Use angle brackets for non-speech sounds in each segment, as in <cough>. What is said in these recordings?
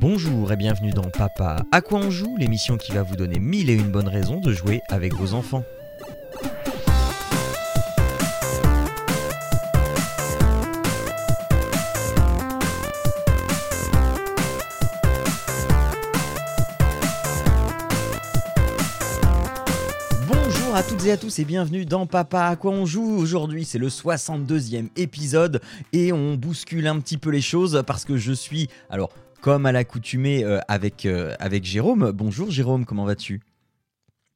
Bonjour et bienvenue dans Papa à quoi on joue, l'émission qui va vous donner mille et une bonnes raisons de jouer avec vos enfants. Bonjour à toutes et à tous et bienvenue dans Papa à quoi on joue. Aujourd'hui c'est le 62e épisode et on bouscule un petit peu les choses parce que je suis alors comme à l'accoutumée euh, avec, euh, avec Jérôme. Bonjour Jérôme, comment vas-tu?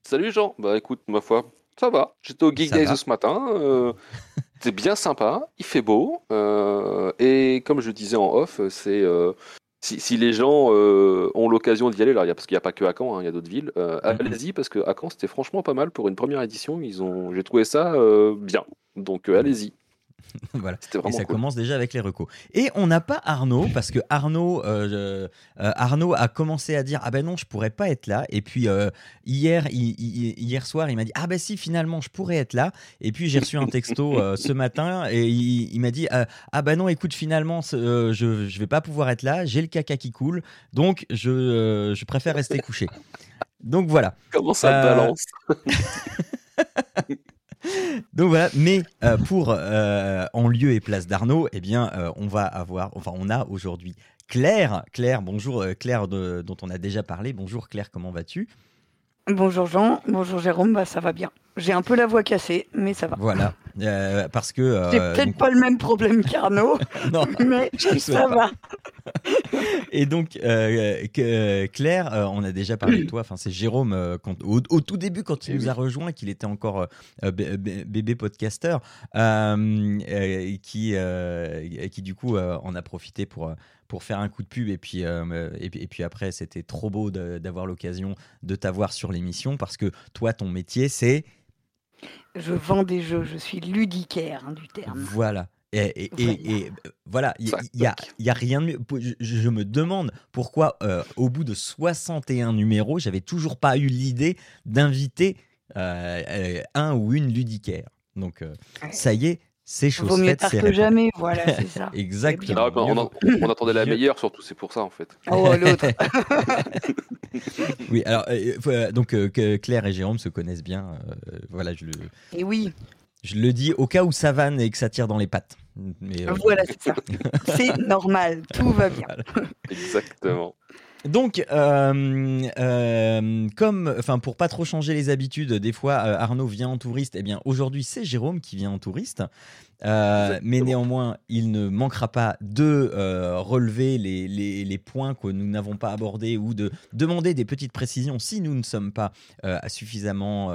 Salut Jean, bah écoute, ma foi, ça va. J'étais au Geek Ça Days va. ce matin, euh, <laughs> c'est bien sympa, il fait beau, et comme je disais en off, c'est si, si les gens ont l'occasion d'y aller, alors, il y a- parce qu'il n'y a pas que à Caen, hein, il y a d'autres villes, Mhm. allez-y parce que à Caen c'était franchement pas mal pour une première édition, ils ont, j'ai trouvé ça bien, donc euh, allez-y, <laughs> Voilà. Et ça cool. commence déjà avec les recos. Et on n'a pas Arnaud, parce que Arnaud, euh, euh, Arnaud a commencé à dire Ah ben non, je pourrais pas être là. Et puis euh, hier, il- il- hier soir, il m'a dit Ah ben si, finalement, je pourrais être là. Et puis j'ai reçu un texto ce matin et il, il m'a dit Ah ben non, écoute, finalement, je, je vais pas pouvoir être là. J'ai le caca qui coule. Donc je, je préfère rester couché. Donc voilà. Comment ça balance? <laughs> Donc voilà, mais euh, pour euh, en lieu et place d'Arnaud, eh bien, euh, on va avoir, enfin, on a aujourd'hui Claire. Claire, bonjour Claire, dont on a déjà parlé. Bonjour Claire, comment vas-tu? Bonjour Jean, bonjour Jérôme, bah ça va bien. J'ai un peu la voix cassée, mais ça va. Voilà, Euh, parce que euh, J'ai peut-être donc- pas le même problème qu'Arnaud, <laughs> non. <laughs> mais ça va. <laughs> Et donc euh, que- euh, Claire, on a déjà parlé de toi. Enfin, c'est Jérôme quand- au, au tout début quand il Eh nous a rejoint, qu'il était encore bé- bé- bébé podcaster, euh, qui qui du coup en a profité pour pour faire un coup de pub et puis euh, et, puis- et puis après c'était trop beau d'avoir l'occasion de t'avoir sur l'émission parce que toi ton métier c'est Je vends des jeux, je suis ludicaire hein, du terme. Voilà. Et, et- et- Voilà. et, voilà, il Ça y, a, y a rien de mieux. Je, je me demande pourquoi, euh, au bout de 61 numéros, j'avais toujours pas eu l'idée d'inviter euh, euh, un ou une ludicaire. Donc, euh, Ouais. ça y est, c'est chose Vaut mieux tard que jamais, voilà, c'est <laughs> ça. Exactement. Ah, on, en- on attendait la meilleure surtout, c'est pour ça en fait. Oh l'autre. <laughs> Oui, alors, euh, euh, donc, euh, que Claire et Jérôme se connaissent bien. euh, voilà, je le, Et oui, je le dis au cas où ça vanne et que ça tire dans les pattes. Mais, euh, voilà, c'est ça. <laughs> C'est normal, tout va bien. Exactement. Donc, euh, euh, comme, enfin, pour pas trop changer les habitudes, des fois euh, Arnaud vient en touriste. Eh bien, aujourd'hui, c'est Jérôme qui vient en touriste. Euh, mais néanmoins, il ne manquera pas de euh, relever les, les- les points que nous n'avons pas abordés ou de demander des petites précisions si nous ne sommes pas suffisamment,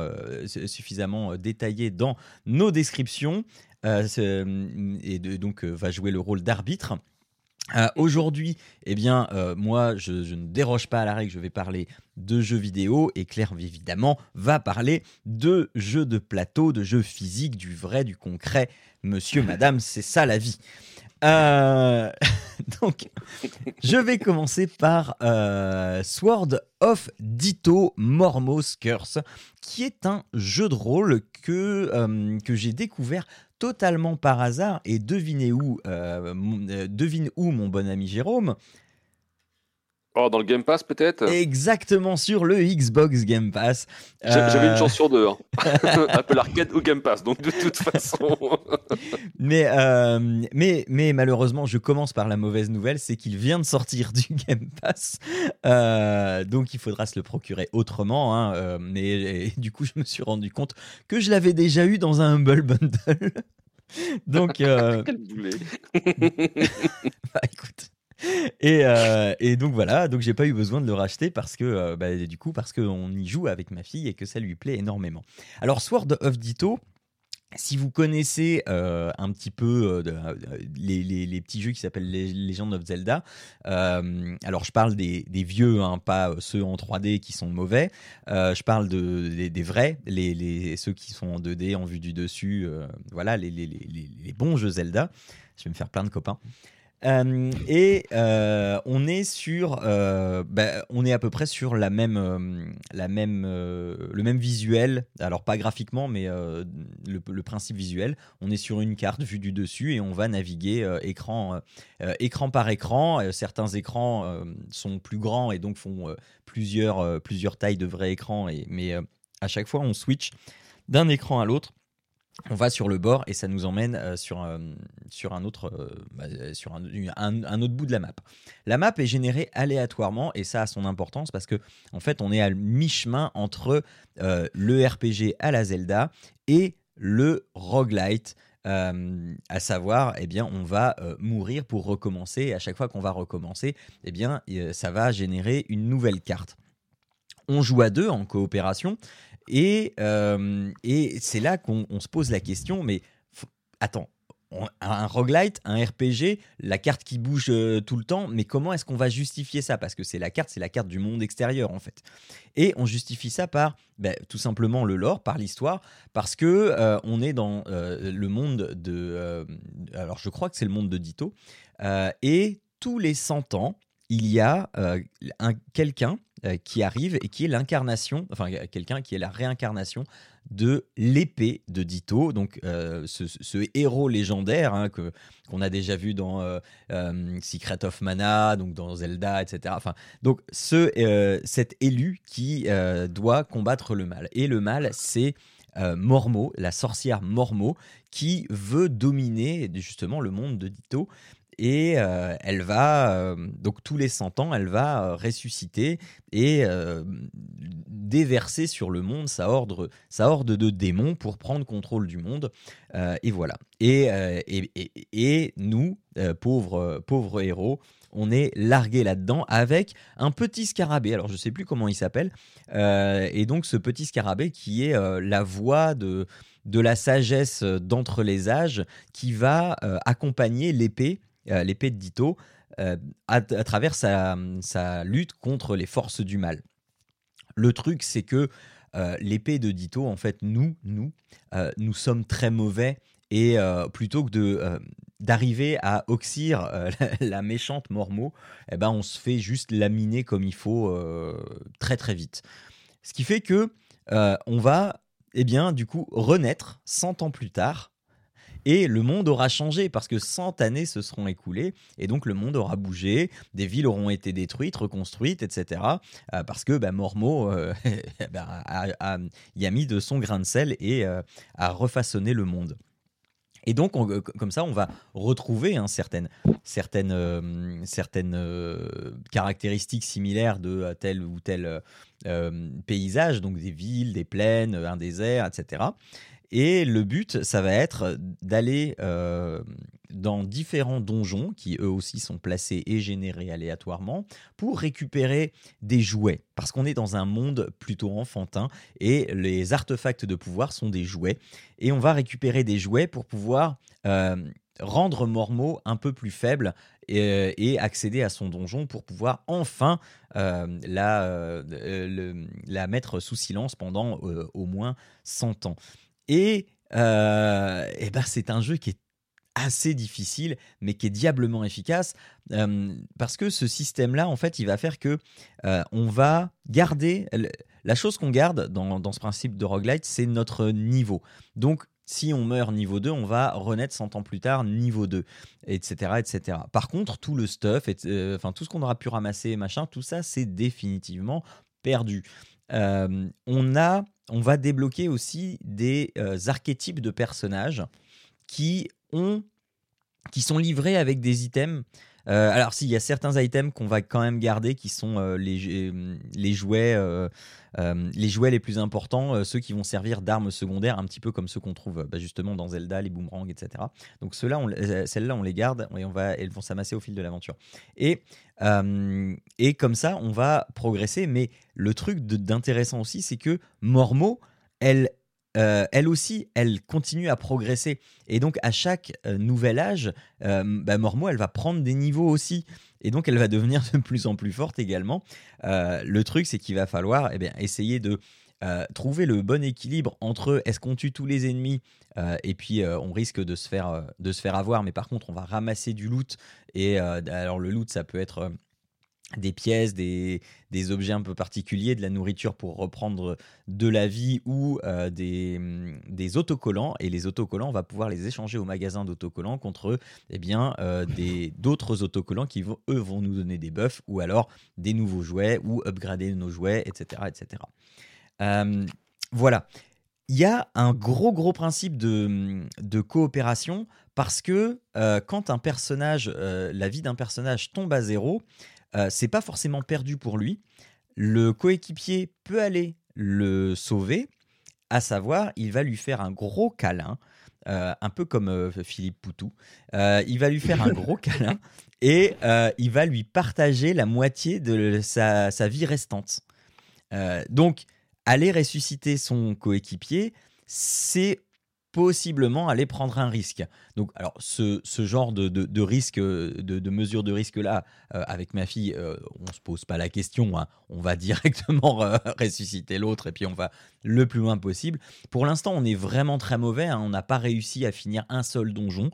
su- suffisamment détaillés dans nos descriptions. Et de- donc, va jouer le rôle d'arbitre. Euh, Aujourd'hui, eh bien, euh, moi, je, je ne déroge pas à la règle, je vais parler de jeux vidéo et Claire, évidemment, va parler de jeux de plateau, de jeux physiques, du vrai, du concret. Monsieur, <laughs> madame, c'est ça la vie. Euh, <laughs> donc, je vais commencer par Sword of Ditto Mormos Curse, qui est un jeu de rôle que, que j'ai découvert totalement par hasard. Et devinez où, euh, euh, devine où, mon bon ami Jérôme Oh, dans le Game Pass peut-être Exactement sur le Xbox Game Pass. J'a- J'avais Euh, une chance sur deux. hein. <laughs> <laughs> Apple Arcade ou Game Pass, donc de toute façon. <laughs> Mais, euh, mais, mais malheureusement, je commence par la mauvaise nouvelle, c'est qu'il vient de sortir du Game Pass. Euh, donc il faudra se le procurer autrement. hein, euh, mais et du coup, je me suis rendu compte que je l'avais déjà eu dans un Humble Bundle. donc, euh, bah, écoute. <laughs> Et, euh, et donc voilà, donc j'ai pas eu besoin de le racheter parce que euh, bah, du coup parce qu'on y joue avec ma fille et que ça lui plaît énormément. Alors Sword of Ditto, si vous connaissez euh, un petit peu les, petits jeux qui s'appellent Legend of Zelda, alors je parle des, vieux, hein, pas ceux en 3D qui sont mauvais, je parle de, des, vrais, les, ceux qui sont en 2D, en vue du dessus, voilà, les bons jeux Zelda. Je vais me faire plein de copains. Euh, et euh, on est sur, euh, bah, on est à peu près sur la même, la même, le même visuel. Alors pas graphiquement, mais le, principe visuel. On est sur une carte vue du dessus et on va naviguer écran, écran par écran. certains écrans sont plus grands et donc font plusieurs, plusieurs tailles de vrais écrans. Et, mais à chaque fois, on switch d'un écran à l'autre on va sur le bord et ça nous emmène euh, sur, un autre, euh, bout de la map. La map est générée aléatoirement et ça a son importance parce que en fait on est à mi-chemin entre euh, le RPG à la Zelda et le roguelite. à savoir, eh bien, on va mourir pour recommencer. Et à chaque fois qu'on va recommencer, eh bien, ça va générer une nouvelle carte. On joue à deux en coopération et, euh, et c'est là qu'on se pose la question, mais attends, un roguelite, un RPG, la carte qui bouge euh, tout le temps, mais comment est-ce qu'on va justifier ça? Parce que c'est la carte, c'est la carte du monde extérieur en fait. Et on justifie ça par ben, tout simplement le lore, par l'histoire, parce que euh, on est dans le monde de... alors je crois que c'est le monde de Ditto, et tous les 100 ans, il y a un, quelqu'un euh, qui arrive et qui est l'incarnation, enfin quelqu'un qui est la réincarnation de l'épée de Ditto, donc euh, ce, héros légendaire hein, qu'on a déjà vu dans euh, Secret of Mana, donc dans Zelda, etc. Donc ce cet élu qui doit combattre le mal. Et le mal c'est Mormo, la sorcière Mormo, qui veut dominer justement le monde de Ditto et euh, elle va, euh, donc tous les 100 ans, elle va euh, ressusciter et déverser sur le monde sa horde, sa horde de démons pour prendre contrôle du monde. et voilà. Et, et, et, nous, pauvres, pauvres héros, on est largué là-dedans avec un petit scarabée. Alors je ne sais plus comment il s'appelle. et donc ce petit scarabée qui est la voix de, de la sagesse d'entre les âges qui va accompagner l'épée l'épée de Ditto, euh, à, travers sa, lutte contre les forces du mal. Le truc, c'est que euh, l'épée de Ditto, en fait, nous, nous, nous sommes très mauvais et plutôt que d'arriver à oxyre <laughs> la, méchante Mormo, eh ben on se fait juste laminer comme il faut très très vite. Ce qui fait que on va, eh bien, du coup, renaître 100 ans plus tard et le monde aura changé parce que 100 années se seront écoulées et donc le monde aura bougé, des villes auront été détruites, reconstruites, etc. Euh, parce que bah, Mormo euh, <laughs> bah, a, y a mis de son grain de sel et euh, a refaçonné le monde. Et donc, comme ça, on va retrouver hein, certaines, certaines, certaines caractéristiques similaires de tel ou tel paysage, donc des villes, des plaines, un désert, etc. Et le but, ça va être d'aller euh, dans différents donjons qui eux aussi sont placés et générés aléatoirement pour récupérer des jouets. Parce qu'on est dans un monde plutôt enfantin et les artefacts de pouvoir sont des jouets. Et on va récupérer des jouets pour pouvoir euh, rendre Mormo un peu plus faible et, accéder à son donjon pour pouvoir enfin euh, la, la mettre sous silence pendant au moins 100 ans. Et, euh, et ben c'est un jeu qui est assez difficile, mais qui est diablement efficace, euh, parce que ce système-là, en fait, il va faire que euh, on va garder... La chose qu'on garde dans, dans, ce principe de roguelite, c'est notre niveau. Donc, si on meurt niveau 2, on va renaître 100 ans plus tard niveau 2, etc. etc. Par contre, tout le stuff, enfin tout ce qu'on aura pu ramasser, machin, tout ça, c'est définitivement perdu. on a on va débloquer aussi des euh, archétypes de personnages qui ont qui sont livrés avec des items. Euh, alors, s'il y a certains items qu'on va quand même garder, qui sont euh, les, les, jouets, les plus importants, ceux qui vont servir d'armes secondaires, un petit peu comme ceux qu'on trouve bah, justement dans Zelda, les boomerangs, etc. Donc, celles-là, on les garde et on va, elles vont s'amasser au fil de l'aventure. Et et comme ça, on va progresser. Mais le truc d'intéressant aussi, c'est que Mormo, elle, euh, elle aussi, elle continue à progresser. Et donc, à chaque euh, nouvel âge, euh, bah, Mormo, elle va prendre des niveaux aussi. Et donc, elle va devenir de plus en plus forte également. le truc, c'est qu'il va falloir eh bien, essayer de euh, trouver le bon équilibre entre est-ce qu'on tue tous les ennemis euh, et puis euh, on risque de se, faire, de se faire avoir, mais par contre on va ramasser du loot. Et alors le loot, ça peut être des pièces, des, des, objets un peu particuliers, de la nourriture pour reprendre de la vie ou des, mm, des, autocollants. Et les autocollants, on va pouvoir les échanger au magasin d'autocollants contre eh bien, d'autres autocollants qui, vont, eux, vont nous donner des buffs ou alors des nouveaux jouets ou upgrader nos jouets, etc. etc. Euh, voilà. Il y a un gros, gros principe de, de coopération parce que euh, quand un personnage, euh, la vie d'un personnage tombe à zéro, c'est pas forcément perdu pour lui. Le coéquipier peut aller le sauver, à savoir, il va lui faire un gros câlin, un peu comme Philippe Poutou. il va lui faire un gros <laughs> câlin et il va lui partager la moitié de sa, sa vie restante. donc, aller ressusciter son coéquipier, c'est possiblement aller prendre un risque. Donc, alors, ce, genre de, risque, de, mesure de risque-là, euh, avec ma fille, euh, on ne se pose pas la question. Hein. On va <laughs> directement euh, ressusciter l'autre et puis on va le plus loin possible. Pour l'instant, on est vraiment très mauvais. Hein. On n'a pas réussi à finir un seul donjon.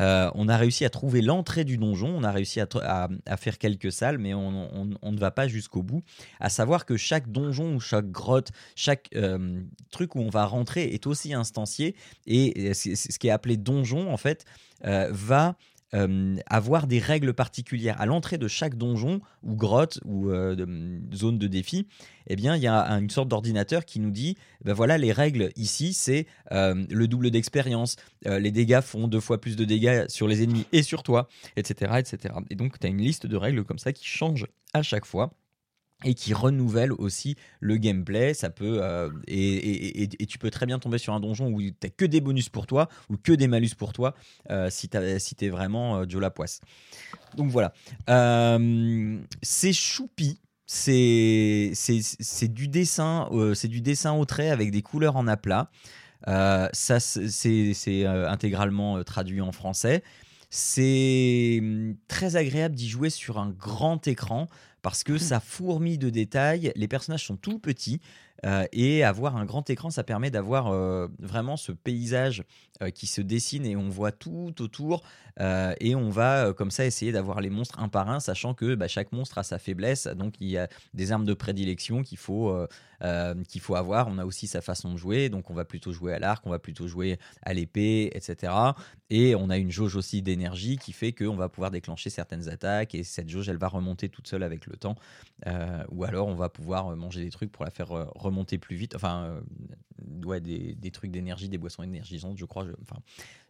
Euh, on a réussi à trouver l'entrée du donjon, on a réussi à, faire quelques salles, mais on, ne va pas jusqu'au bout. À savoir que chaque donjon ou chaque grotte, chaque euh, truc où on va rentrer est aussi instancié, et ce qui est appelé donjon, en fait, va euh, avoir des règles particulières. À l'entrée de chaque donjon ou grotte ou euh, zone de défi, eh bien, il y a une sorte d'ordinateur qui nous dit, ben voilà, les règles ici, c'est euh, le double d'expérience, les dégâts font deux fois plus de dégâts sur les ennemis et sur toi, etc. etc. Et donc, tu as une liste de règles comme ça qui change à chaque fois et qui renouvelle aussi le gameplay. Ça peut euh, et, tu peux très bien tomber sur un donjon où tu n'as que des bonus pour toi ou que des malus pour toi euh, si tu si es vraiment euh, Joe Lapoisse. Donc voilà. c'est choupi. C'est du dessin, c'est du dessin au trait avec des couleurs en aplat. ça c'est intégralement traduit en français. C'est hum, très agréable d'y jouer sur un grand écran parce que mmh. ça fourmille de détails. Les personnages sont tout petits. Euh, et avoir un grand écran, ça permet d'avoir euh, vraiment ce paysage euh, qui se dessine et on voit tout autour. et on va comme ça essayer d'avoir les monstres un par un, sachant que bah, chaque monstre a sa faiblesse. Donc il y a des armes de prédilection qu'il faut, qu'il faut avoir. On a aussi sa façon de jouer. Donc on va plutôt jouer à l'arc, on va plutôt jouer à l'épée, etc. Et on a une jauge aussi d'énergie qui fait qu'on va pouvoir déclencher certaines attaques. Et cette jauge, elle va remonter toute seule avec le temps. ou alors on va pouvoir manger des trucs pour la faire remonter plus vite. Enfin, euh, ouais, des, trucs d'énergie, des boissons énergisantes, je crois. enfin,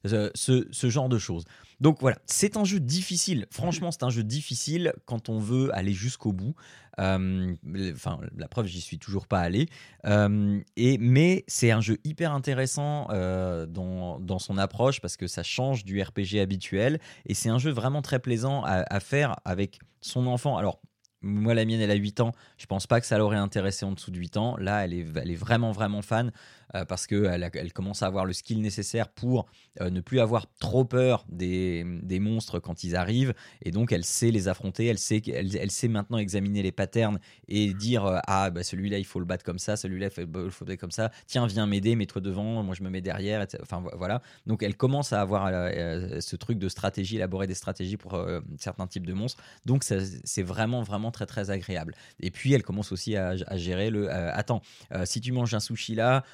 ce, ce, genre de choses. Donc voilà, c'est un jeu difficile. Franchement, c'est un jeu difficile quand on veut aller jusqu'au bout. Euh, enfin, la preuve, j'y suis toujours pas allé. Euh, et, mais c'est un jeu hyper intéressant dans, dans, son approche parce que ça change du RPG habituel. Et c'est un jeu vraiment très plaisant à, faire avec son enfant. Alors, moi, la mienne, elle a 8 ans. Je pense pas que ça l'aurait intéressé en dessous de 8 ans. Là, elle est vraiment, vraiment fan. Euh, parce qu'elle elle commence à avoir le skill nécessaire pour euh, ne plus avoir trop peur des, monstres quand ils arrivent. Et donc, elle sait les affronter, elle sait, elle, sait maintenant examiner les patterns et dire euh, Ah, bah, celui-là, il faut le battre comme ça, celui-là, il faut le battre comme ça. Tiens, viens m'aider, mets-toi devant, moi je me mets derrière. Enfin, voilà. Donc, elle commence à avoir ce truc de stratégie, élaborer des stratégies pour certains types de monstres. Donc, c'est vraiment, vraiment très, très agréable. Et puis, elle commence aussi à, à gérer le Attends, si tu manges un sushi là,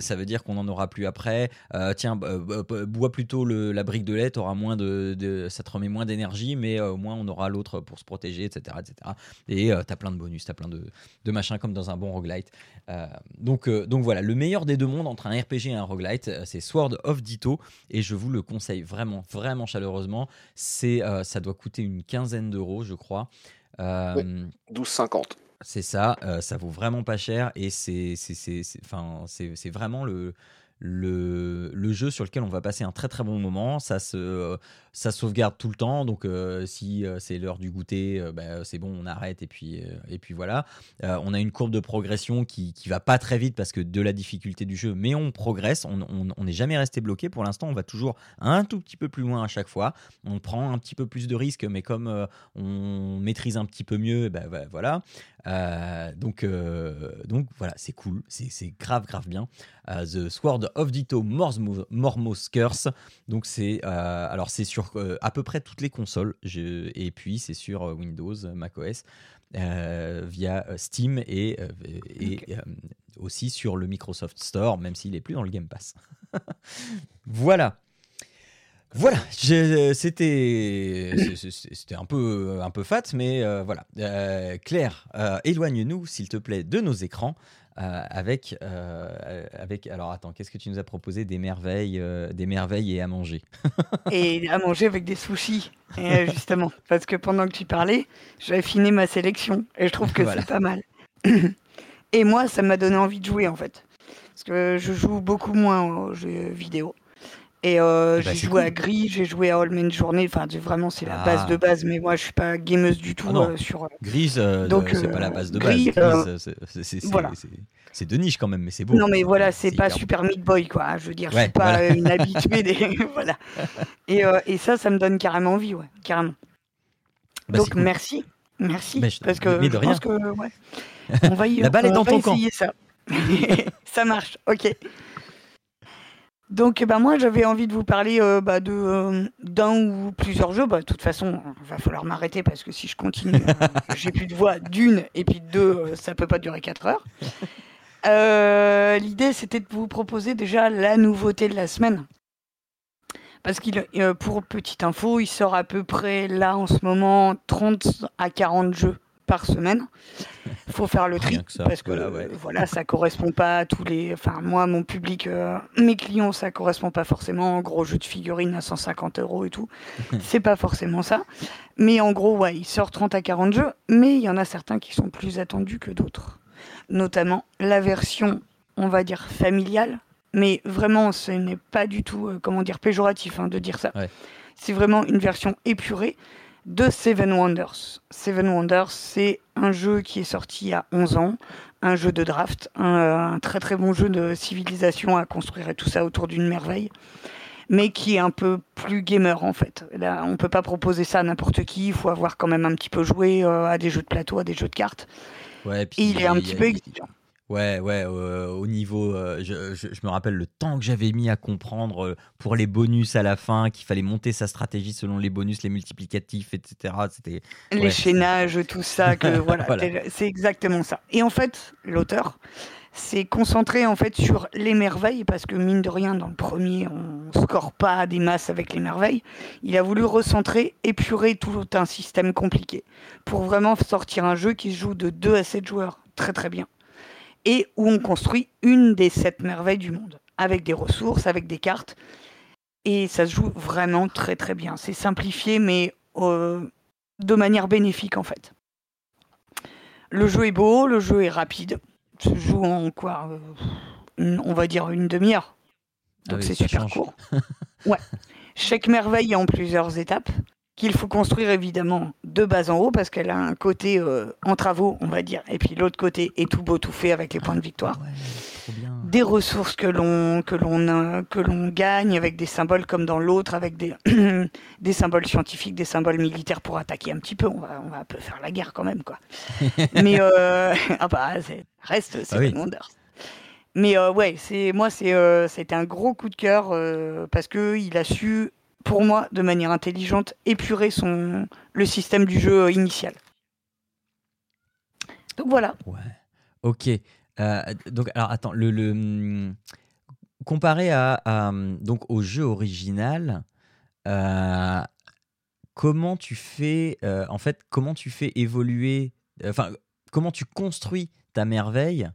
ça veut dire qu'on n'en aura plus après. Euh, tiens, bois plutôt la brique de lait, moins de, ça te remet moins d'énergie, mais euh, au moins on aura l'autre pour se protéger, etc. etc. Et tu as plein de bonus, tu as plein de, machins comme dans un bon roguelite. donc, donc voilà, le meilleur des deux mondes entre un RPG et un roguelite, c'est Sword of Ditto, et je vous le conseille vraiment, vraiment chaleureusement. C'est, ça doit coûter une quinzaine d'euros, je crois. Euh, 12,50. C'est ça, euh, ça vaut vraiment pas cher et c'est c'est vraiment le, le, le, jeu sur lequel on va passer un très très bon moment. Ça, se, ça sauvegarde tout le temps. Donc, euh, si euh, c'est l'heure du goûter, euh, bah, c'est bon, on arrête et puis, et puis voilà. on a une courbe de progression qui, qui va pas très vite parce que de la difficulté du jeu, mais on progresse. On n'est jamais resté bloqué. Pour l'instant, on va toujours un tout petit peu plus loin à chaque fois. On prend un petit peu plus de risques, mais comme on maîtrise un petit peu mieux, bah, bah, voilà. donc, donc voilà, c'est cool. C'est grave, grave bien. The Sword of Ditto Mormos Curse. Donc c'est euh, alors c'est sur euh, à peu près toutes les consoles et puis c'est sur euh, Windows, macOS via Steam et, et aussi sur le Microsoft Store, même s'il est plus dans le Game Pass. <laughs> voilà. Voilà, c'était c'était un peu un peu fat, mais voilà. Claire, éloigne-nous s'il te plaît de nos écrans. Euh, avec, euh, avec. Alors attends, qu'est-ce que tu nous as proposé? Des merveilles, euh, des merveilles et à manger. <laughs> et à manger avec des sushis, justement. <laughs> Parce que pendant que tu parlais, j'avais fini ma sélection et je trouve que c'est pas mal. <clears throat> et moi, ça m'a donné envie de jouer en fait. Parce que je joue beaucoup moins aux jeux vidéo. Et euh, bah, j'ai joué à Gris, j'ai joué à All Men Journée. Enfin, vraiment, c'est la base ah. de base. Mais moi, je suis pas gameuse du tout ah euh, sur. Euh, Grise, donc c'est pas la base de base. c'est de niche quand même, mais c'est beau. Non, mais voilà, c'est pas Super Meat Boy, quoi. Je veux dire, je suis pas une habituée des. <laughs> <laughs> voilà. Et, et, ça, ça me donne carrément envie, ouais, carrément. Bah, donc, merci. Merci. parce que je pense que. Ouais, <laughs> on va y, la balle est dans ton camp. ça. ça marche, ok. Donc, ben moi, j'avais envie de vous parler euh, bah, de euh, d'un ou plusieurs jeux. Bah, de toute façon, il va falloir m'arrêter parce que si je continue, euh, <laughs> j'ai plus de voix d'une et puis de deux, ça peut pas durer 4 heures. <laughs> L'idée, c'était de vous proposer déjà la nouveauté de la semaine. Parce qu'il, pour petite info, il sort à peu près là en ce moment 30 à 40 jeux par semaine. Il faut faire le tri parce que voilà, ouais. voilà, ça correspond pas à tous les. Enfin, moi, mon public, euh, mes clients, ça correspond pas forcément. En gros, jeu de figurines à 150 euros et tout, <laughs> c'est pas forcément ça. Mais en gros, ouais, il sort 30 à 40 jeux, mais il y en a certains qui sont plus attendus que d'autres. Notamment la version, on va dire familiale, mais vraiment, ce n'est pas du tout, euh, comment dire, péjoratif hein, de dire ça. C'est vraiment une version épurée de Seven Wonders. Seven Wonders, c'est un jeu qui est sorti il y a 11 ans, un jeu de draft, un, très très bon jeu de civilisation à construire et tout ça autour d'une merveille, mais qui est un peu plus gamer en fait. Là, on peut pas proposer ça à n'importe qui, il faut avoir quand même un petit peu joué euh, à des jeux de plateau, à des jeux de cartes. Ouais, puis il est un petit peu exigeant. Ouais, ouais, euh, au niveau. Euh, je, me rappelle le temps que j'avais mis à comprendre euh, pour les bonus à la fin, qu'il fallait monter sa stratégie selon les bonus, les multiplicatifs, etc. C'était. Les chaînages, tout ça, que <laughs> voilà, c'est exactement ça. Et en fait, l'auteur s'est concentré en fait sur les merveilles, parce que mine de rien, dans le premier, on score pas des masses avec les merveilles. Il a voulu recentrer, épurer tout un système compliqué, pour vraiment sortir un jeu qui se joue de 2 à 7 joueurs. Très très bien et où on construit une des sept merveilles du monde, avec des ressources, avec des cartes. Et ça se joue vraiment très très bien. C'est simplifié, mais euh, de manière bénéfique en fait. Le jeu est beau, le jeu est rapide. Se joue en quoi euh, On va dire une demi-heure. Ah Donc c'est super court. <laughs> ouais. Chaque merveille est en plusieurs étapes qu'il faut construire évidemment de bas en haut parce qu'elle a un côté euh, en travaux, on va dire, et puis l'autre côté est tout beau, tout fait avec les points de victoire. des ressources que l'on que l'on euh, que l'on gagne avec des symboles comme dans l'autre, avec des <clears throat> des symboles scientifiques, des symboles militaires pour attaquer un petit peu. On va on va un peu faire la guerre quand même quoi. <laughs> Mais euh, <laughs> ah bah reste c'est ah Wonders. Mais ouais, c'est moi c'est c'était un gros coup de cœur parce que il a su pour moi, de manière intelligente, épurer son, le système du jeu initial. Donc voilà. Ouais. Ok. Euh, donc alors attends, le, le hum, comparé à, donc au jeu original, euh, comment tu fais euh, en fait comment tu fais évoluer, enfin comment tu construis ta merveille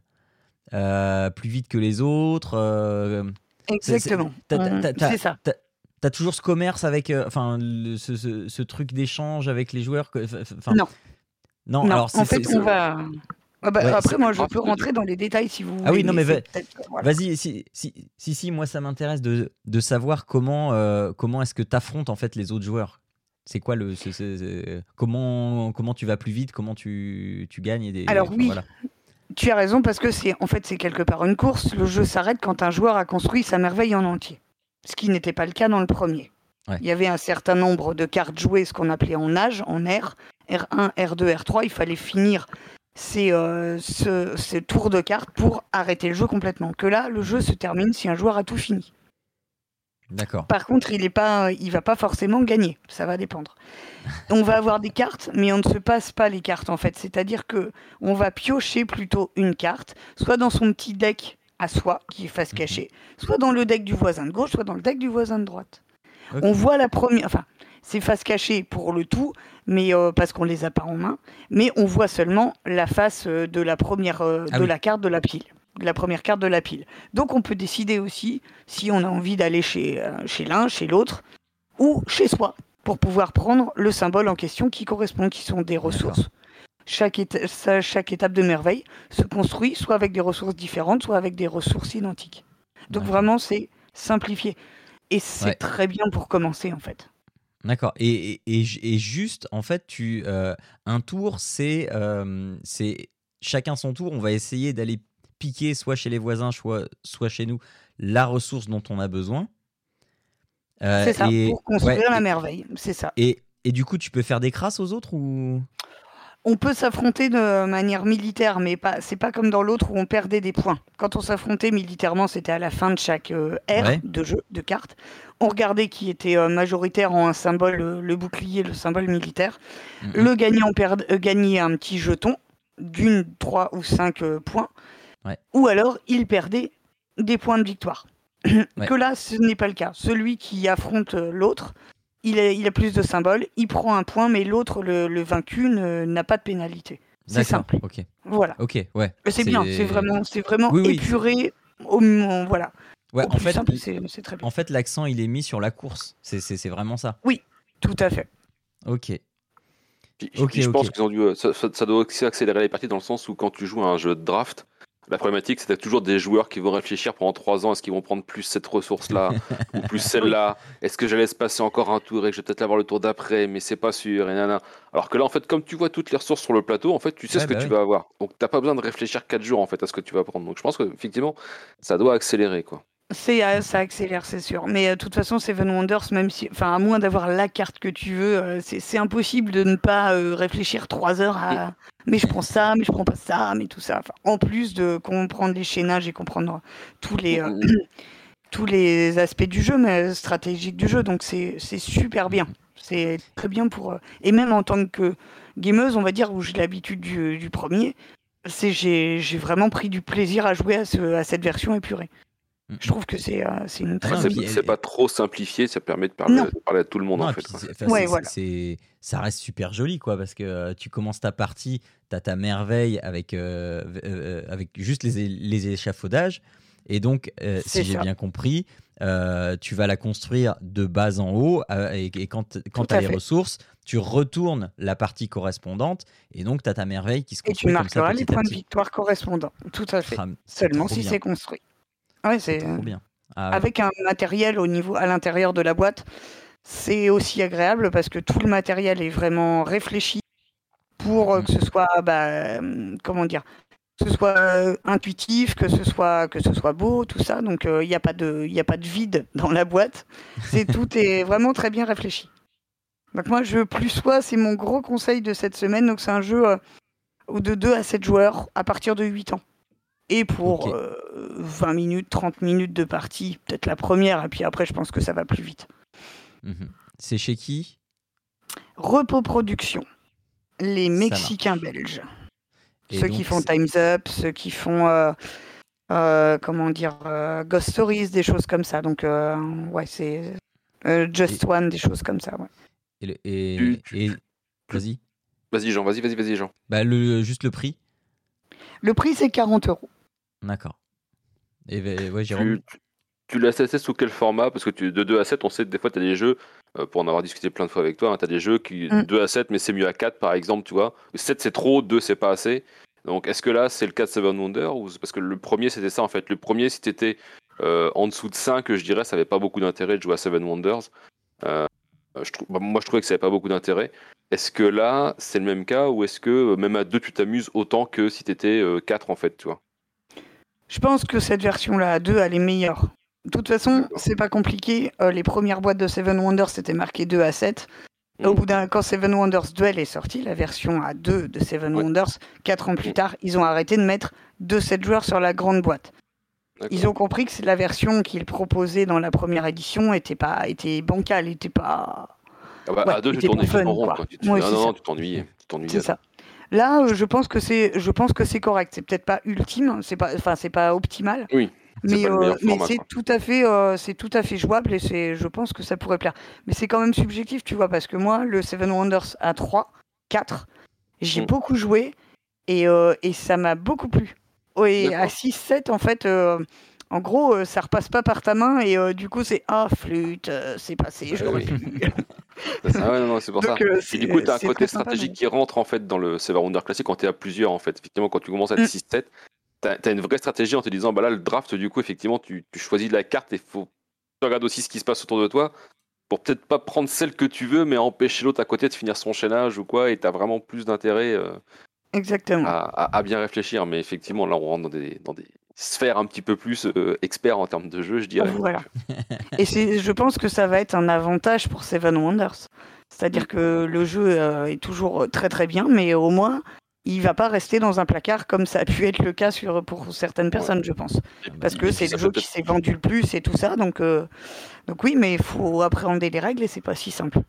plus vite que les autres. Exactement. C'est ça. T'as toujours ce commerce avec, euh, enfin, ce, truc d'échange avec les joueurs. non. non. alors en fait, on va. Ah bah, après, moi, je peux rentrer dans les détails si vous voulez. Ah oui, non, mais vas-y, si, si, si, moi, ça m'intéresse de, de, savoir comment, euh, comment est-ce que tu affrontes en fait les autres joueurs. C'est quoi le. comment, comment tu vas plus vite Comment tu, tu gagnes des, Alors, oui. Tu as raison parce que c'est en fait c'est quelque part une course. Le jeu s'arrête quand un joueur a construit sa merveille en entier, ce qui n'était pas le cas dans le premier. Il y avait un certain nombre de cartes jouées, ce qu'on appelait en âge, en R, R1, R2, R3. Il fallait finir ces, euh, ce, tour de cartes pour arrêter le jeu complètement. Que là, le jeu se termine si un joueur a tout fini. D'accord. Par contre, il est pas, il va pas forcément gagner. Ça va dépendre. <laughs> on va avoir des cartes, mais on ne se passe pas les cartes en fait. C'est-à-dire que on va piocher plutôt une carte, soit dans son petit deck à soi, qui est face mhm. cachée, soit dans le deck du voisin de gauche, soit dans le deck du voisin de droite. On voit la première, enfin, c'est face cachée pour le tout, mais euh, parce qu'on les a pas en main, mais on voit seulement la face euh, de la première euh, ah de la carte de la pile, la première carte de la pile. Donc on peut décider aussi si on a envie d'aller chez chez l'un, chez l'autre ou chez soi pour pouvoir prendre le symbole en question qui correspond, qui sont des ressources. Chaque, chaque étape de merveille se construit soit avec des ressources différentes, soit avec des ressources identiques. Donc vraiment, c'est simplifié. Et c'est très bien pour commencer, en fait. D'accord. Et, et, et, juste, en fait, tu, euh, un tour, euh, c'est chacun son tour. On va essayer d'aller piquer, soit chez les voisins, soit, soit chez nous, la ressource dont on a besoin. Euh, c'est ça, pour construire la merveille. C'est ça. Et, et du coup, tu peux faire des crasses aux autres ou? On peut s'affronter de manière militaire, mais pas, c'est pas comme dans l'autre où on perdait des points. Quand on s'affrontait militairement, c'était à la fin de chaque euh, ère de jeu, de cartes. On regardait qui était euh, majoritaire en un symbole, euh, le bouclier, le symbole militaire. Mhm. Le gagnant perd, gagnait un petit jeton d'une, trois ou cinq points. Ou alors, il perdait des points de victoire. <clears throat> que là, ce n'est pas le cas. Celui qui affronte l'autre il a, il a plus de symboles, il prend un point, mais l'autre, le, vaincu, n'a pas de pénalité. C'est simple. Ok. Voilà. Ok. Ouais. C'est bien. C'est vraiment, c'est vraiment épuré. Au, voilà. Ouais. en fait, c'est très bien. En fait, l'accent, il est mis sur la course. C'est vraiment ça. Oui, tout à fait. Ok. je pense qu'ils ont dû, euh, ça, ça, doit aussi accélérer les parties dans le sens où quand tu joues à un jeu de draft, la problématique, c'est toujours des joueurs qui vont réfléchir pendant trois ans. Est-ce qu'ils vont prendre plus cette ressource-là <laughs> ou plus celle-là? Est-ce que je laisse passer encore un tour et que je vais peut-être avoir le tour d'après, mais c'est pas sûr et Alors que là, en fait, comme tu vois toutes les ressources sur le plateau, en fait, tu sais ce que bah tu vas avoir. Donc, t'as pas besoin de réfléchir quatre jours en fait à ce que tu vas prendre. Donc, je pense qu'effectivement, ça doit accélérer, quoi. Euh, ça accélère, c'est sûr. Mais euh, de toute façon, Seven Wonders, même si, enfin, à moins d'avoir la carte que tu veux, euh, c'est, impossible de ne pas réfléchir trois heures à. Mais je prends ça, mais je prends pas ça, mais tout ça. en plus de comprendre les chaînages et comprendre tous les <clears throat> tous les aspects du jeu, mais stratégiques du jeu. Donc c'est, super bien. C'est très bien pour. Et même en tant que gameuse, on va dire, où j'ai l'habitude du, premier, c'est j'ai, vraiment pris du plaisir à jouer à, ce, à cette version épurée. Je trouve que c'est euh, une très C'est pas trop simplifié, ça permet de parler, à tout le monde en fait. Ça reste super joli quoi, parce que euh, tu commences ta partie, tu as ta merveille avec, euh, avec juste les, les échafaudages. Et donc, si j'ai bien compris, tu vas la construire de bas en haut et, quand, quand tu as les ressources, tu retournes la partie correspondante et donc tu as ta merveille qui se construit. Et tu marqueras les points de victoire correspondants, tout à fait. Seulement si c'est construit. Ouais, c'est bien. Ah avec un matériel au niveau à l'intérieur de la boîte, c'est aussi agréable parce que tout le matériel est vraiment réfléchi pour euh, que ce soit, bah, euh, comment dire, que ce soit euh, intuitif, que ce soit que ce soit beau, tout ça. Donc il n'y a pas de il a pas de vide <laughs> dans la boîte. C'est tout <laughs> est vraiment très bien réfléchi. Donc moi je plus sois, c'est mon gros conseil de cette semaine. Donc c'est un jeu de 2 à 7 joueurs à partir de 8 ans. Et pour 20 euh, minutes, 30 minutes de partie, peut-être la première, et puis après, je pense que ça va plus vite. Mhm. C'est chez qui? Repos Production, les Mexicains belges. ceux qui font Time's Up, ceux qui font, euh, euh, comment dire, Ghost Stories, des choses comme ça. Donc, ouais, c'est Just One, des choses comme ça. Ouais. Et, vas-y. Vas-y, Jean, vas-y, vas-y, vas-y, Jean. Bah, le, juste le prix? Le prix, c'est 40 euros. D'accord. Et ouais, Jérôme Tu, tu laisses sous quel format? Parce que tu, de 2 à 7, on sait que des fois, tu as des jeux, euh, pour en avoir discuté plein de fois avec toi, hein, tu as des jeux qui 2 mm. à 7, mais c'est mieux à 4 par exemple, tu vois. 7 c'est trop, 2 c'est pas assez. Donc, est-ce que là, c'est le cas de Seven Wonders ou... Parce que le premier, c'était ça en fait. Le premier, si t'étais euh, en dessous de 5, je dirais, ça n'avait pas beaucoup d'intérêt de jouer à Seven Wonders. Euh, je bah, moi, je trouvais que ça n'avait pas beaucoup d'intérêt. Est-ce que là, c'est le même cas ou est-ce que même à 2, tu t'amuses autant que si tu étais 4 en fait, tu vois? Je pense que cette version-là à 2, elle est meilleure. De toute façon, c'est pas compliqué. les premières boîtes de Seven Wonders, c'était marqué 2 à 7. Au mm. bout d'un, quand Seven Wonders Duel est sorti, la version à 2 de Seven Wonders, 4 ans plus mm. tard, ils ont arrêté de mettre 2-7 joueurs sur la grande boîte. Ils ont compris que la version qu'ils proposaient dans la première édition était pas était bancale, était pas. Ah bah, à deux, tu tournais fun, rond. Tu non, non, tu t'ennuyais. C'est ça. Là, euh, je pense que c'est, je pense que c'est correct. C'est peut-être pas ultime, c'est pas, enfin, c'est pas optimal. Oui. Mais, euh, mais c'est tout à fait, euh, c'est tout à fait jouable et c'est, je pense que ça pourrait plaire. Mais c'est quand même subjectif, tu vois, parce que moi, le Seven Wonders à 3, 4, j'ai mm. beaucoup joué et, et ça m'a beaucoup plu. Oui, à 6-7, en fait, en gros, ça repasse pas par ta main et du coup, c'est ah, flûte, c'est passé, je oui. <laughs> ah ouais, non, c'est pour ça. et du coup, tu as un côté stratégique qui rentre en fait dans le Seven Wonder classique quand tu es à plusieurs en fait. Effectivement, quand tu commences à 6-7, tu as, une vraie stratégie en te disant bah là, le draft, du coup, effectivement, tu, tu choisis la carte et faut tu regardes aussi ce qui se passe autour de toi pour peut-être pas prendre celle que tu veux, mais empêcher l'autre à côté de finir son chaînage ou quoi, et tu as vraiment plus d'intérêt. Exactement. À, bien réfléchir, mais effectivement, là, on rentre dans des, dans des sphères un petit peu plus euh, experts en termes de jeu, je dirais. Voilà. <laughs> Et je pense que ça va être un avantage pour Seven Wonders. C'est-à-dire que le jeu euh, est toujours très très bien, mais au moins, il va pas rester dans un placard comme ça a pu être le cas sur, pour certaines personnes, je pense. Parce que c'est le jeu qui s'est vendu le plus et tout ça. Donc, euh, donc oui, mais il faut appréhender les règles et c'est pas si simple.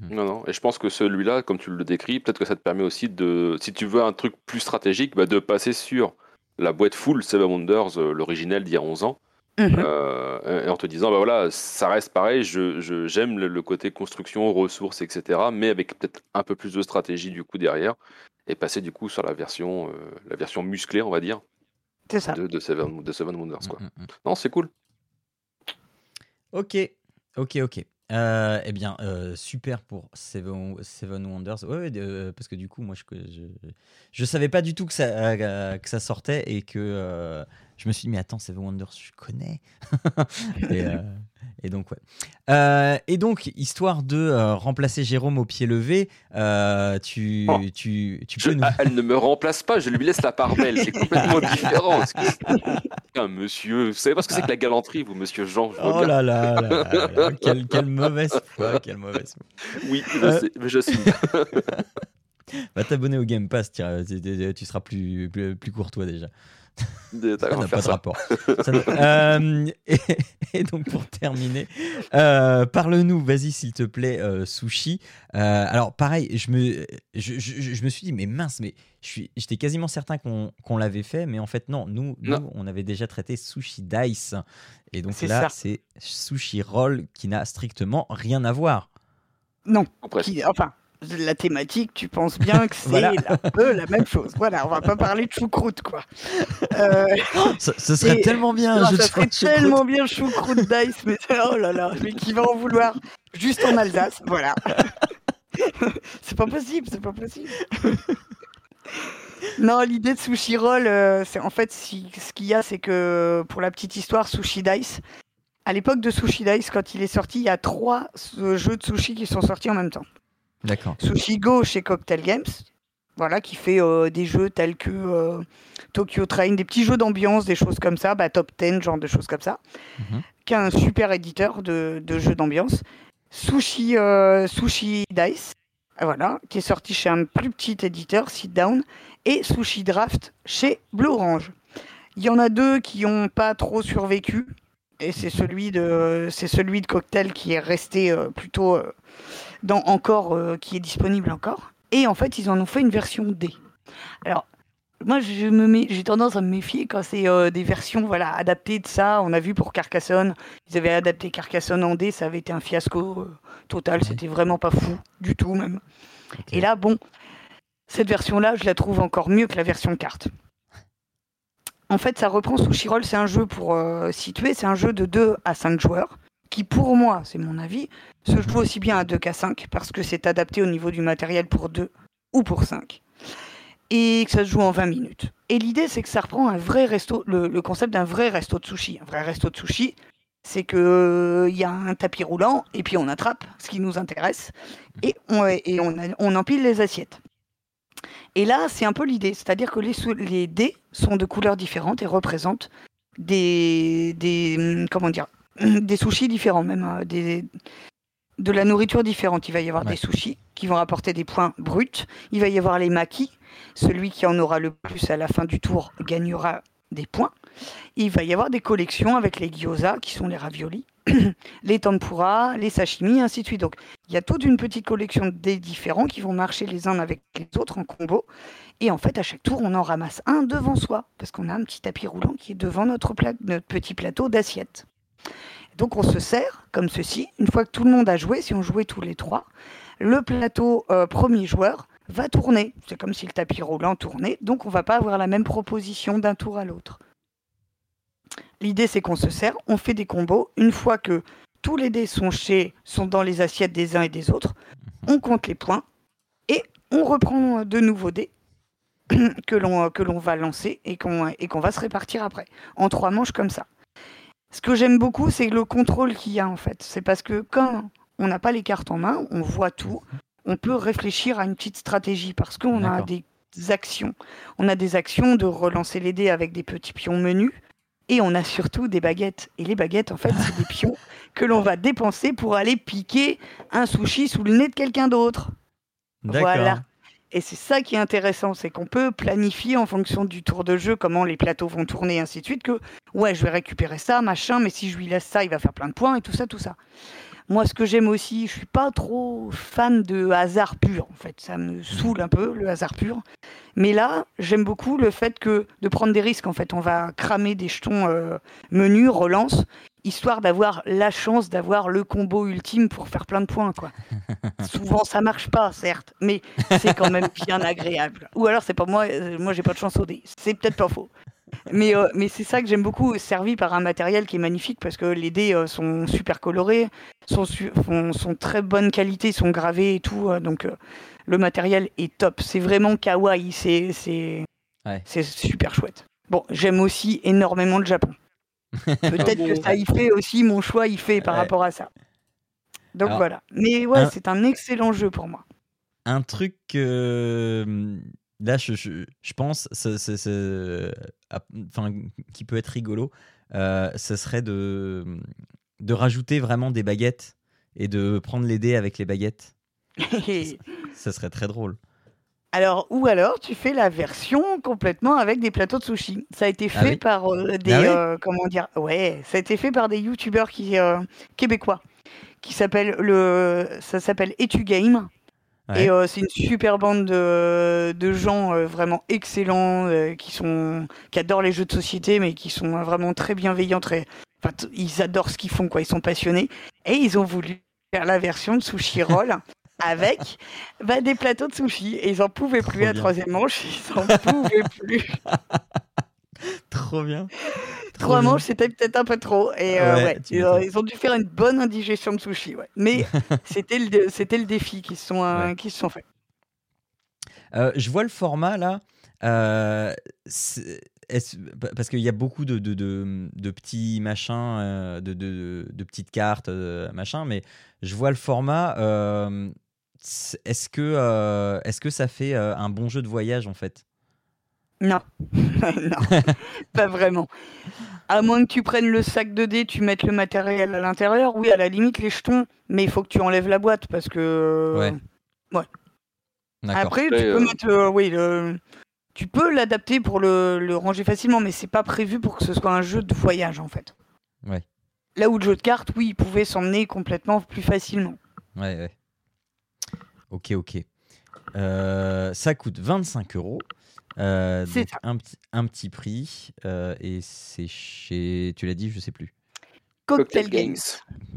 Mhm. Non, non. Et je pense que celui-là, comme tu le décris, peut-être que ça te permet aussi de, si tu veux un truc plus stratégique, bah, de passer sur la boîte full Seven Wonders, euh, l'original d'il y a 11 ans, mhm. euh, et en te disant, bah voilà, ça reste pareil, je, j'aime le, côté construction, ressources, etc., mais avec peut-être un peu plus de stratégie du coup derrière, et passer du coup sur la version, euh, la version musclée, on va dire, c'est ça. De, Seven, de Seven Wonders. Quoi. Mm, mm, mm. Non, c'est cool. Ok, ok, ok. Euh, eh bien, euh, super pour Seven, Wonders. Ouais, euh, parce que du coup, moi, je, je, je, savais pas du tout que ça, que ça sortait et que je me suis dit, mais attends, Seven Wonders, je connais. <laughs> et, et donc, ouais. Euh, et donc, histoire de euh, remplacer Jérôme au pied levé, euh, tu, oh. tu, tu, peux nous... Ah, elle ne me remplace pas, je lui laisse la part belle. C'est complètement <laughs> différent. Un <laughs> monsieur, vous savez pas ce que c'est que la galanterie, vous, monsieur Jean Oh là là, là, quelle, quelle, mauvaise foi, quelle mauvaise foi. Oui, je sais, mais je suis. Va t'abonner au Game Pass, tu, tu seras plus, plus, plus courtois déjà ça n'a pas de rapport. <laughs> Euh, et, donc pour terminer, euh, parle-nous, vas-y s'il te plaît, euh, Sushi. alors pareil, je me, je, je, me suis dit, mais mince, mais j'étais quasiment certain qu'on l'avait fait, mais en fait non, nous, nous on avait déjà traité Sushi Dice. Et donc là, c'est Sushi Roll qui n'a strictement rien à voir. Non, enfin, la thématique, tu penses bien que c'est un peu la même chose. Voilà, on va pas parler de choucroute, quoi. Euh... ce serait tellement bien. Non, ça serait tellement bien choucroute dice, mais <laughs> oh là là, mais qui va en vouloir juste en Alsace, voilà. <laughs> c'est pas possible, c'est pas possible. non, l'idée de Sushi Roll, euh, c'est en fait ce qu'il y a, c'est que pour la petite histoire, Sushi Dice. À l'époque de Sushi Dice, quand il est sorti, il y a trois euh, jeux de sushi qui sont sortis en même temps. D'accord. Go chez Cocktail Games, voilà, qui fait euh, des jeux tels que euh, Tokyo Train, des petits jeux d'ambiance, des choses comme ça, bah, Top 10, genre de choses comme ça, mhm. qui est un super éditeur de, jeux d'ambiance. Sushi, euh, Sushi Dice, voilà, qui est sorti chez un plus petit éditeur, Sit Down, et Sushi Draft chez Blue Orange. Il y en a deux qui n'ont pas trop survécu, et c'est celui de, c'est celui de Cocktail qui est resté plutôt dans encore, euh, qui est disponible encore. Et en fait, ils en ont fait une version D. Alors, moi, je me j'ai tendance à me méfier quand c'est euh, des versions voilà, adaptées de ça. On a vu pour Carcassonne, ils avaient adapté Carcassonne en D, ça avait été un fiasco euh, total. C'était vraiment pas fou du tout, même. Et là, bon, cette version-là, je la trouve encore mieux que la version carte. En fait, ça reprend Sushi Roll, c'est un jeu pour situer, c'est un jeu de 2 à 5 joueurs qui pour moi, c'est mon avis, se joue aussi bien à 2 qu'à 5 parce que c'est adapté au niveau du matériel pour 2 ou pour 5. et que ça se joue en 20 minutes. Et l'idée, c'est que ça reprend un vrai resto, le, concept d'un vrai resto de sushi. Un vrai resto de sushi, c'est qu'il y a un tapis roulant et puis on attrape ce qui nous intéresse et on, empile les assiettes. Et là, c'est un peu l'idée, c'est-à-dire que les, dés sont de couleurs différentes et représentent des comment dire, <clears throat> des sushis différents, même euh, des, de la nourriture différente. Il va y avoir des sushis qui vont apporter des points bruts. Il va y avoir les maquis. Celui qui en aura le plus à la fin du tour gagnera des points. Il va y avoir des collections avec les gyoza, qui sont les raviolis, <clears throat> les tempura, les sashimi, ainsi de suite. Donc, il y a toute une petite collection des différents qui vont marcher les uns avec les autres en combo. Et en fait, à chaque tour, on en ramasse un devant soi, parce qu'on a un petit tapis roulant qui est devant notre, notre petit plateau d'assiettes. Donc on se sert comme ceci. Une fois que tout le monde a joué, si on jouait tous les trois, le plateau euh, premier joueur va tourner. C'est comme si le tapis roulant tournait, donc on va pas avoir la même proposition d'un tour à l'autre. L'idée c'est qu'on se sert, on fait des combos. Une fois que tous les dés sont, chez, sont dans les assiettes des uns et des autres, on compte les points et on reprend de nouveaux dés <clears throat> que l'on va lancer et qu'on va se répartir après en trois manches comme ça. Ce que j'aime beaucoup, c'est le contrôle qu'il y a en fait. C'est parce que quand on n'a pas les cartes en main, on voit tout, on peut réfléchir à une petite stratégie parce qu'on a des actions. On a des actions de relancer les dés avec des petits pions menus et on a surtout des baguettes. Et les baguettes, en fait, c'est des <laughs> pions que l'on va dépenser pour aller piquer un sushi sous le nez de quelqu'un d'autre. Voilà. Et c'est ça qui est intéressant, c'est qu'on peut planifier en fonction du tour de jeu comment les plateaux vont tourner, et ainsi de suite, que ouais, je vais récupérer ça, machin, mais si je lui laisse ça, il va faire plein de points, et tout ça, tout ça. Moi, ce que j'aime aussi, je suis pas trop fan de hasard pur, en fait. Ça me saoule un peu, le hasard pur. Mais là, j'aime beaucoup le fait que de prendre des risques, en fait. On va cramer des jetons euh, menus, relance, histoire d'avoir la chance d'avoir le combo ultime pour faire plein de points quoi. <laughs> Souvent ça marche pas certes, mais c'est quand même bien <laughs> agréable. Ou alors c'est pas moi, euh, moi j'ai pas de chance au dé. C'est peut-être pas faux. Mais, euh, mais c'est ça que j'aime beaucoup, servi par un matériel qui est magnifique parce que les dés euh, sont super colorés, sont, sont très bonne qualité, sont gravés et tout. donc le matériel est top. C'est vraiment kawaii, c'est c'est super chouette. Bon, j'aime aussi énormément le Japon. <laughs> Peut-être que ça y fait aussi, mon choix y fait par rapport à ça. Donc voilà. Mais ouais, c'est un excellent jeu pour moi. Un truc que là, je, je, pense, enfin, qui peut être rigolo, euh, ce serait de, de rajouter vraiment des baguettes et de prendre les dés avec les baguettes. ça <laughs> serait très drôle. Alors, ou alors, tu fais la version complètement avec des plateaux de sushi. Ça a été ah fait par euh, des, ah euh, comment dire, ouais, ça a été fait par des youtubeurs qui, québécois, qui s'appelle le, ça s'appelle Etu Game. Et c'est une super bande de, de gens vraiment excellents qui sont, qui adorent les jeux de société, mais qui sont vraiment très bienveillants, très, enfin, ils adorent ce qu'ils font, quoi. Ils sont passionnés. Et ils ont voulu faire la version de Sushi Roll <laughs> avec bah, des plateaux de sushi. Et ils n'en pouvaient plus à troisième manche, ils n'en pouvaient plus. <laughs> <laughs> trop bien. Trois manches, c'était peut-être un peu trop. Et euh, ils ont dû faire une bonne indigestion de sushi. Mais <laughs> c'était le, c'était le défi qui se sont, euh, qui se sont faits. Euh, je vois le format là. parce qu'il y a beaucoup de, de, de, petits machins, de, de, petites cartes, machin, mais je vois le format est-ce que, euh, est-ce que ça fait euh, un bon jeu de voyage en fait? Non, <laughs> non, pas vraiment. À moins que tu prennes le sac de dés, tu mettes le matériel à l'intérieur, oui, à la limite les jetons, mais il faut que tu enlèves la boîte parce que. Ouais. Ouais. Après, tu peux euh, mettre, oui, tu peux l'adapter pour le, le, ranger facilement, mais c'est pas prévu pour que ce soit un jeu de voyage en fait. Ouais. Là où le jeu de cartes, oui, il pouvait s'emmener complètement plus facilement. Ouais, ouais. Ok, ok. Euh, ça coûte 25 euros. Euh, un, petit, un petit prix. Euh, et c'est chez. Tu l'as dit, je sais plus. Cocktail, Games.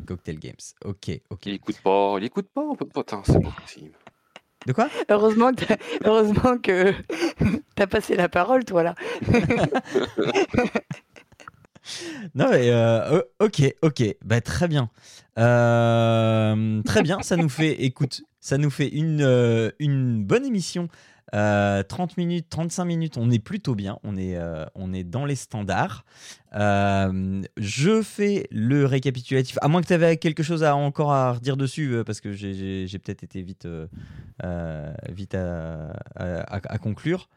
Cocktail Games. Ok, ok. Il écoute pas, il écoute pas, on peut pas. C'est possible. De quoi? Heureusement que t'as, heureusement que <laughs> t'as passé la parole, toi là. <laughs> non mais ok, ok, bah très bien, très bien. Ça nous fait, écoute, ça nous fait une, euh, une bonne émission 30 minutes, 35 minutes, on est plutôt bien. On est, est dans les standards. je fais le récapitulatif. À moins que tu avais quelque chose encore à redire dessus, parce que j'ai peut-être été vite à conclure.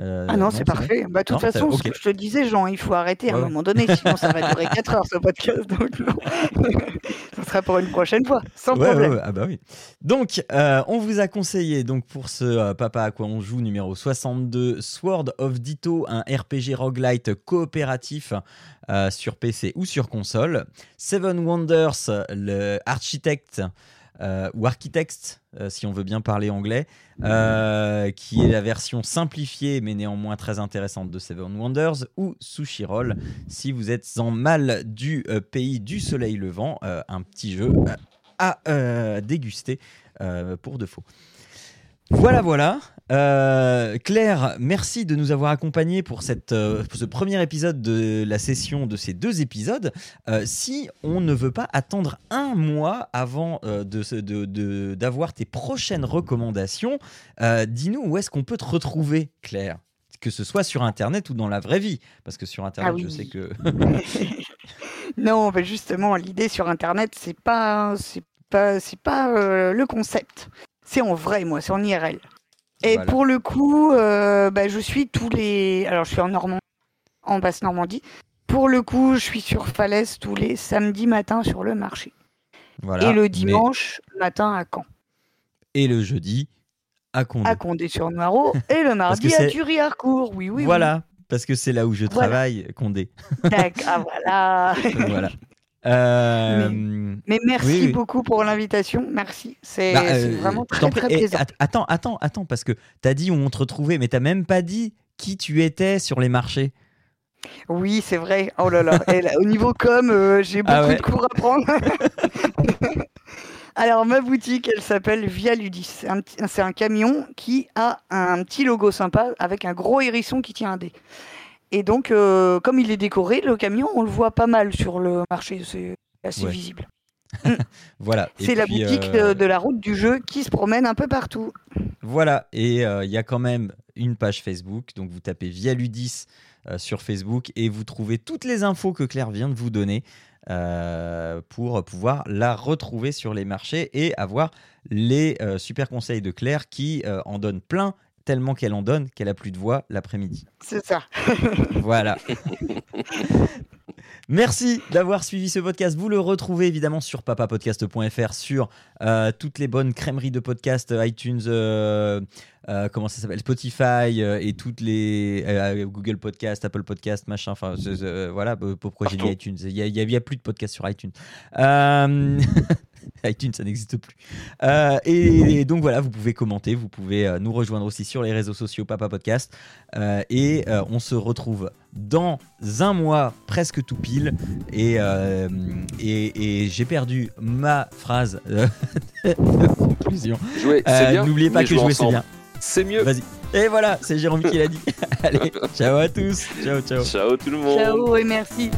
Euh, ah non, c'est parfait. Bah, de toute façon, ce que je te disais, Jean, il faut arrêter à un moment donné, sinon ça va <laughs> durer 4 heures ce podcast. Donc, <laughs> ce sera pour une prochaine fois, sans problème. Ah bah oui. Donc, euh, on vous a conseillé donc pour ce euh, Papa à quoi on joue numéro 62, Sword of Ditto, un RPG roguelite coopératif sur PC ou sur console. Seven Wonders, le Architect. Euh, ou Architect, euh, si on veut bien parler anglais, euh, qui est la version simplifiée mais néanmoins très intéressante de Seven Wonders, ou Sushi Roll, si vous êtes en mal du pays du soleil levant, un petit jeu à déguster pour de faux. Voilà, voilà. Euh, Claire, merci de nous avoir accompagnés pour, cette, euh, ce premier épisode de la session de ces deux épisodes. Euh, si on ne veut pas attendre un mois avant de, d'avoir tes prochaines recommandations, dis-nous où est-ce qu'on peut te retrouver, Claire? Que ce soit sur Internet ou dans la vraie vie. Parce que sur Internet, ah je sais que... <laughs> non, mais justement, l'idée sur Internet, c'est pas, c'est pas, c'est pas le concept. C'est en vrai, moi, c'est en IRL. Et pour le coup, euh, bah, je suis tous les. Alors, je suis en Normandie, en basse Normandie. Pour le coup, je suis sur Falaise tous les samedis matins sur le marché. et le dimanche matin à Caen. Et le jeudi à Condé. À Condé sur Noireau. et le <laughs> mardi à Thury-Harcourt. Oui, oui. Voilà. Parce que c'est là où je travaille, Condé. <laughs> Ah, voilà. voilà. Euh, mais, merci beaucoup pour l'invitation. Merci. C'est bah, euh, vraiment très, très plaisant. attends, attends, attends, parce que tu as dit où on te retrouvait, mais tu même pas dit qui tu étais sur les marchés. Oui, c'est vrai. Oh là là. au niveau com, euh, j'ai ah beaucoup de cours à prendre. <laughs> Alors, ma boutique, elle s'appelle Via Ludis. C'est un, un, camion qui a un petit logo sympa avec un gros hérisson qui tient un dé. Et donc, euh, comme il est décoré, le camion, on le voit pas mal sur le marché. C'est assez visible. <laughs> voilà. C'est la boutique euh, de la route du jeu qui se promène un peu partout. Voilà. Et euh, il y a quand même une page Facebook. Donc, vous tapez Via Ludis sur Facebook et vous trouvez toutes les infos que Claire vient de vous donner. pour pouvoir la retrouver sur les marchés et avoir les super conseils de Claire qui en donnent plein tellement qu'elle en donne qu'elle a plus de voix l'après-midi. C'est ça. voilà. <laughs> Merci d'avoir suivi ce podcast. Vous le retrouvez évidemment sur papapodcast.fr, sur euh, toutes les bonnes crèmeries de podcasts, iTunes, euh, euh, comment ça s'appelle, Spotify et toutes les Google Podcast, Apple Podcast, machin. Enfin, voilà. Pourquoi j'ai dit iTunes Il n'y a, a, plus de podcasts sur iTunes. <laughs> iTunes, ça n'existe plus. Euh, et, donc voilà, vous pouvez commenter, vous pouvez euh, nous rejoindre aussi sur les réseaux sociaux Papa Podcast. Euh, et on se retrouve dans un mois, presque tout pile. Et, et, j'ai perdu ma phrase <laughs> de conclusion. N'oubliez pas que jouer, c'est bien. C'est mieux. Vas-y. Et voilà, c'est Jérôme qui l'a dit. <laughs> Allez, ciao à tous. Ciao, ciao. Ciao tout le monde. Ciao et merci.